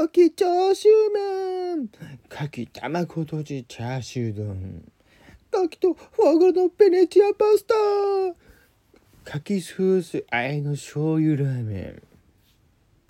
牡蠣チャーシュー麺。牡蠣卵とじチャーシュー丼。牡蠣とフォアグラのベネチアパスタ。牡蠣ソースあえの醤油ラーメン。